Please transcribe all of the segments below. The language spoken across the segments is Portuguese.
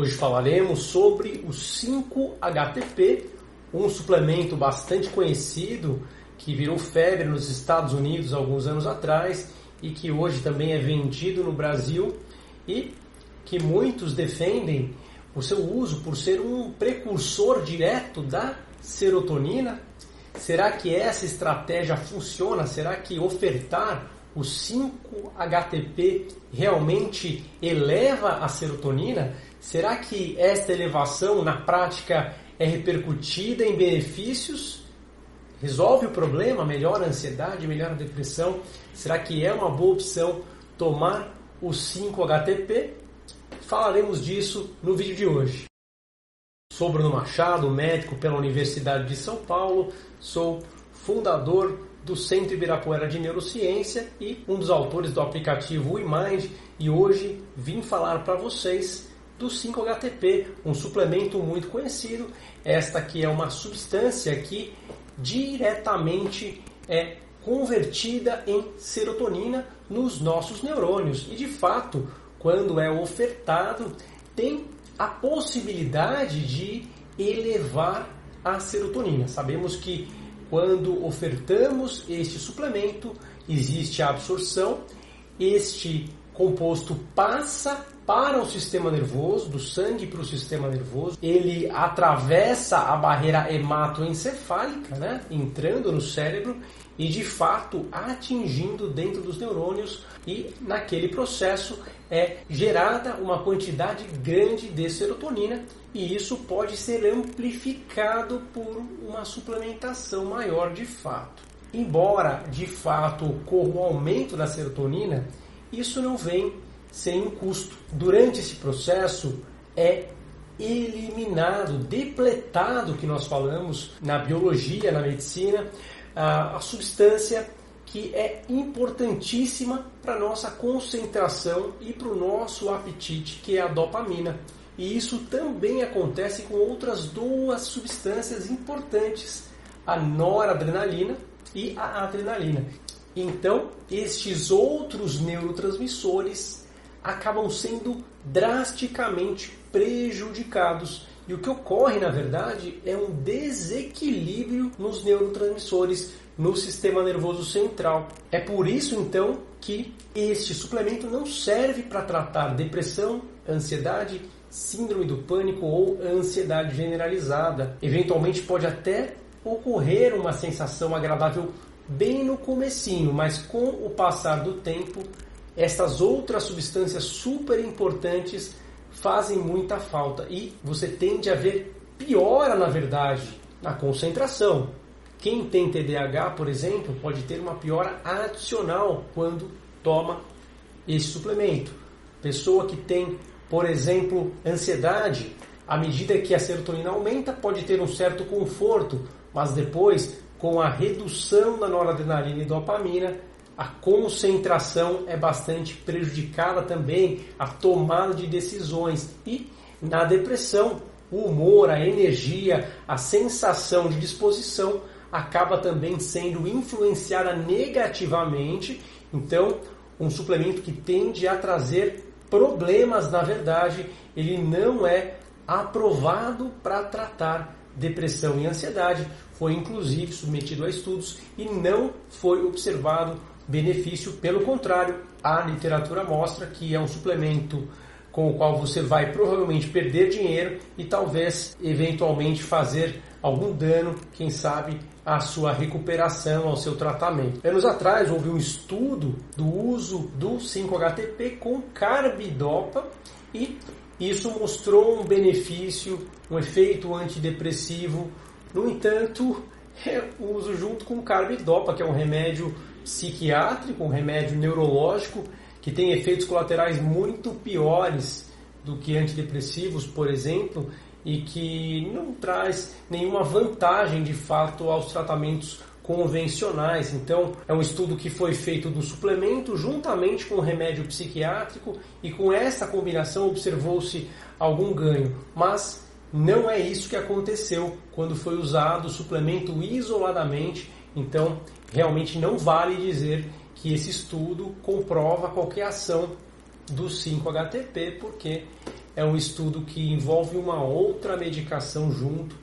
Hoje falaremos sobre o 5-HTP, um suplemento bastante conhecido que virou febre nos Estados Unidos alguns anos atrás e que hoje também é vendido no Brasil e que muitos defendem o seu uso por ser um precursor direto da serotonina. Será que essa estratégia funciona? Será que ofertar o 5-HTP realmente eleva a serotonina? Será que esta elevação na prática é repercutida em benefícios? Resolve o problema? Melhora a ansiedade? Melhora a depressão? Será que é uma boa opção tomar o 5-HTP? Falaremos disso no vídeo de hoje. Sou Bruno Machado, médico pela Universidade de São Paulo, sou fundador do Centro Ibirapuera de Neurociência e um dos autores do aplicativo WeMind e hoje vim falar para vocês do 5-HTP, um suplemento muito conhecido. Esta aqui é uma substância que diretamente é convertida em serotonina nos nossos neurônios e de fato, quando é ofertado, tem a possibilidade de elevar a serotonina. Sabemos que quando ofertamos este suplemento, existe a absorção, este composto passa para o sistema nervoso, do sangue para o sistema nervoso, ele atravessa a barreira hematoencefálica, né, entrando no cérebro e de fato atingindo dentro dos neurônios e naquele processo é gerada uma quantidade grande de serotonina e isso pode ser amplificado por uma suplementação maior de fato. Embora de fato ocorra um aumento da serotonina, isso não vem sem um custo. Durante esse processo é eliminado, depletado, que nós falamos na biologia, na medicina, a, a substância que é importantíssima para nossa concentração e para o nosso apetite, que é a dopamina. E isso também acontece com outras duas substâncias importantes, a noradrenalina e a adrenalina. Então, estes outros neurotransmissores acabam sendo drasticamente prejudicados. E o que ocorre, na verdade, é um desequilíbrio nos neurotransmissores no sistema nervoso central. É por isso, então, que este suplemento não serve para tratar depressão, ansiedade, síndrome do pânico ou ansiedade generalizada. Eventualmente pode até ocorrer uma sensação agradável bem no comecinho, mas com o passar do tempo essas outras substâncias super importantes fazem muita falta e você tende a ver piora, na verdade, na concentração. Quem tem TDAH, por exemplo, pode ter uma piora adicional quando toma esse suplemento. Pessoa que tem, por exemplo, ansiedade, à medida que a serotonina aumenta, pode ter um certo conforto, mas depois, com a redução da noradrenalina e dopamina, a concentração é bastante prejudicada também, a tomada de decisões e na depressão, o humor, a energia, a sensação de disposição acaba também sendo influenciada negativamente. Então, um suplemento que tende a trazer problemas, na verdade, ele não é aprovado para tratar depressão e ansiedade. Foi inclusive submetido a estudos e não foi observado benefício. Pelo contrário, a literatura mostra que é um suplemento com o qual você vai provavelmente perder dinheiro e talvez eventualmente fazer algum dano, quem sabe, à sua recuperação, ao seu tratamento. Anos atrás houve um estudo do uso do 5-HTP com carbidopa e isso mostrou um benefício, um efeito antidepressivo. No entanto, é uso junto com carbidopa, que é um remédio psiquiátrico, um remédio neurológico que tem efeitos colaterais muito piores do que antidepressivos, por exemplo, e que não traz nenhuma vantagem de fato aos tratamentos convencionais. Então, é um estudo que foi feito do suplemento juntamente com o remédio psiquiátrico e com essa combinação observou-se algum ganho, mas não é isso que aconteceu quando foi usado o suplemento isoladamente. Então, realmente não vale dizer que esse estudo comprova qualquer ação do 5-HTP, porque é um estudo que envolve uma outra medicação junto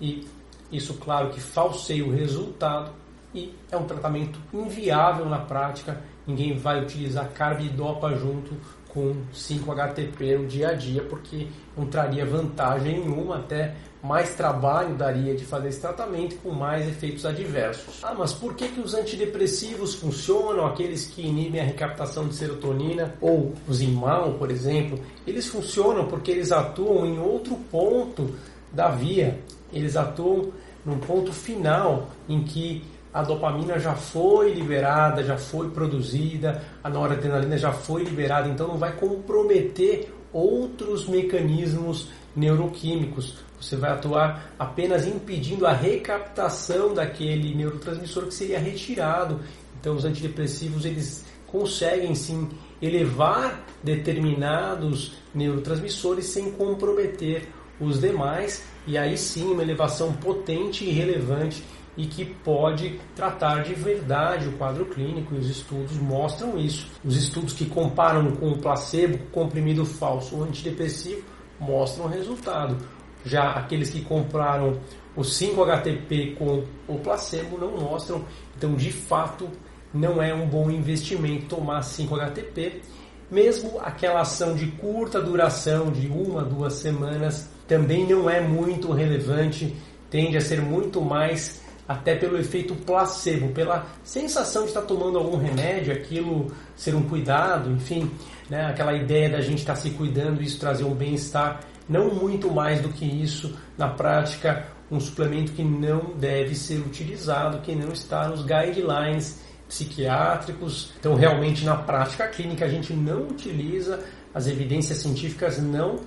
e isso, claro, que falseia o resultado e é um tratamento inviável na prática. Ninguém vai utilizar carbidopa junto com 5-HTP no dia a dia, porque não traria vantagem nenhuma, até mais trabalho daria de fazer esse tratamento com mais efeitos adversos. Ah, mas por que, que os antidepressivos funcionam, aqueles que inibem a recaptação de serotonina, ou os IMAL, por exemplo? Eles funcionam porque eles atuam em outro ponto da via, eles atuam num ponto final em que a dopamina já foi liberada, já foi produzida, a noradrenalina já foi liberada, então não vai comprometer outros mecanismos neuroquímicos. Você vai atuar apenas impedindo a recaptação daquele neurotransmissor que seria retirado. Então os antidepressivos eles conseguem sim elevar determinados neurotransmissores sem comprometer os demais e aí sim uma elevação potente e relevante e que pode tratar de verdade o quadro clínico e os estudos mostram isso. Os estudos que comparam com o placebo, comprimido falso ou antidepressivo mostram resultado. Já aqueles que compraram o 5-HTP com o placebo não mostram, então de fato não é um bom investimento tomar 5-HTP. Mesmo aquela ação de curta duração, de uma, duas semanas, também não é muito relevante, tende a ser muito mais até pelo efeito placebo, pela sensação de estar tomando algum remédio, aquilo ser um cuidado, enfim, né, aquela ideia da gente estar se cuidando, isso trazer um bem-estar, não muito mais do que isso, na prática, um suplemento que não deve ser utilizado, que não está nos guidelines psiquiátricos. Então, realmente, na prática clínica, a gente não utiliza, as evidências científicas não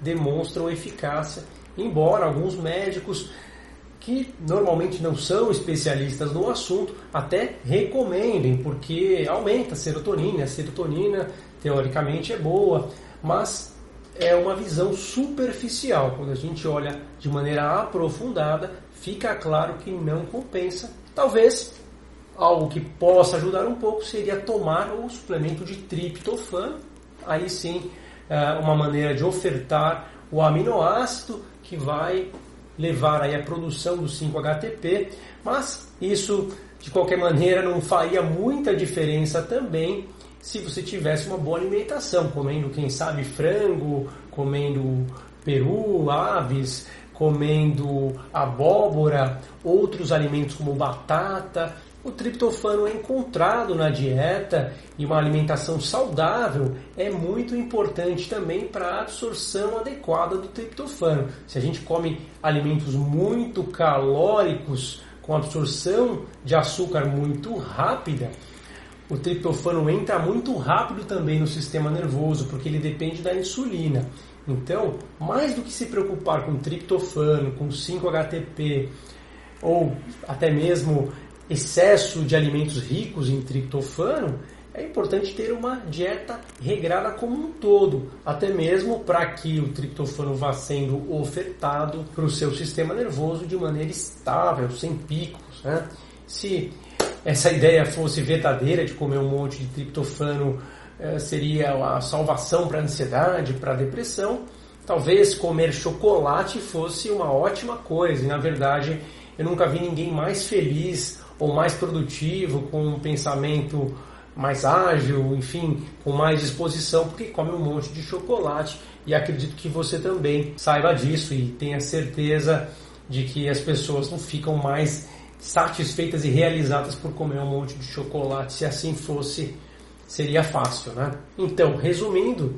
demonstram eficácia, embora alguns médicos que normalmente não são especialistas no assunto até recomendem, porque aumenta a serotonina, a serotonina teoricamente é boa, mas é uma visão superficial. Quando a gente olha de maneira aprofundada, fica claro que não compensa. Talvez algo que possa ajudar um pouco seria tomar o suplemento de triptofano. Aí sim, é uma maneira de ofertar o aminoácido que vai levar aí a produção do 5-HTP, mas isso de qualquer maneira não faria muita diferença também se você tivesse uma boa alimentação, comendo, quem sabe, frango, comendo peru, aves, comendo abóbora, outros alimentos como batata, o triptofano é encontrado na dieta e uma alimentação saudável é muito importante também para a absorção adequada do triptofano. Se a gente come alimentos muito calóricos, com absorção de açúcar muito rápida, o triptofano entra muito rápido também no sistema nervoso, porque ele depende da insulina. Então, mais do que se preocupar com triptofano, com 5-HTP, ou até mesmo excesso de alimentos ricos em triptofano, é importante ter uma dieta regrada como um todo, até mesmo para que o triptofano vá sendo ofertado para o seu sistema nervoso de maneira estável, sem picos. Né? Se essa ideia fosse verdadeira de comer um monte de triptofano eh, seria a salvação para a ansiedade, para a depressão, talvez comer chocolate fosse uma ótima coisa. E na verdade, eu nunca vi ninguém mais feliz ou mais produtivo, com um pensamento mais ágil, enfim, com mais disposição, porque come um monte de chocolate e acredito que você também saiba disso e tenha certeza de que as pessoas não ficam mais satisfeitas e realizadas por comer um monte de chocolate. Se assim fosse, seria fácil, né? Então, resumindo,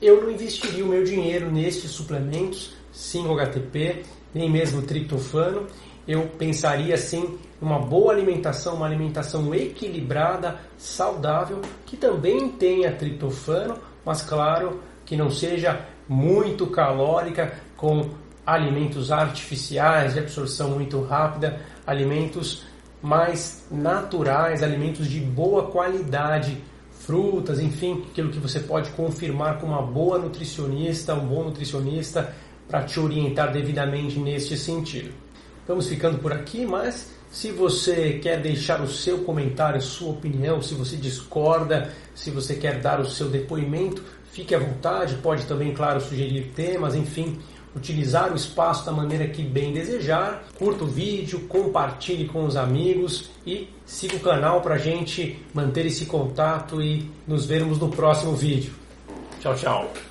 eu não investiria o meu dinheiro nestes suplementos, sim HTP, nem mesmo triptofano. Eu pensaria sim uma boa alimentação, uma alimentação equilibrada, saudável, que também tenha triptofano, mas claro que não seja muito calórica, com alimentos artificiais de absorção muito rápida, alimentos mais naturais, alimentos de boa qualidade, frutas, enfim, aquilo que você pode confirmar com uma boa nutricionista, um bom nutricionista para te orientar devidamente neste sentido. Vamos ficando por aqui, mas se você quer deixar o seu comentário, sua opinião, se você discorda, se você quer dar o seu depoimento, fique à vontade, pode também, claro, sugerir temas, enfim, utilizar o espaço da maneira que bem desejar. Curta o vídeo, compartilhe com os amigos e siga o canal para a gente manter esse contato e nos vermos no próximo vídeo. Tchau, tchau.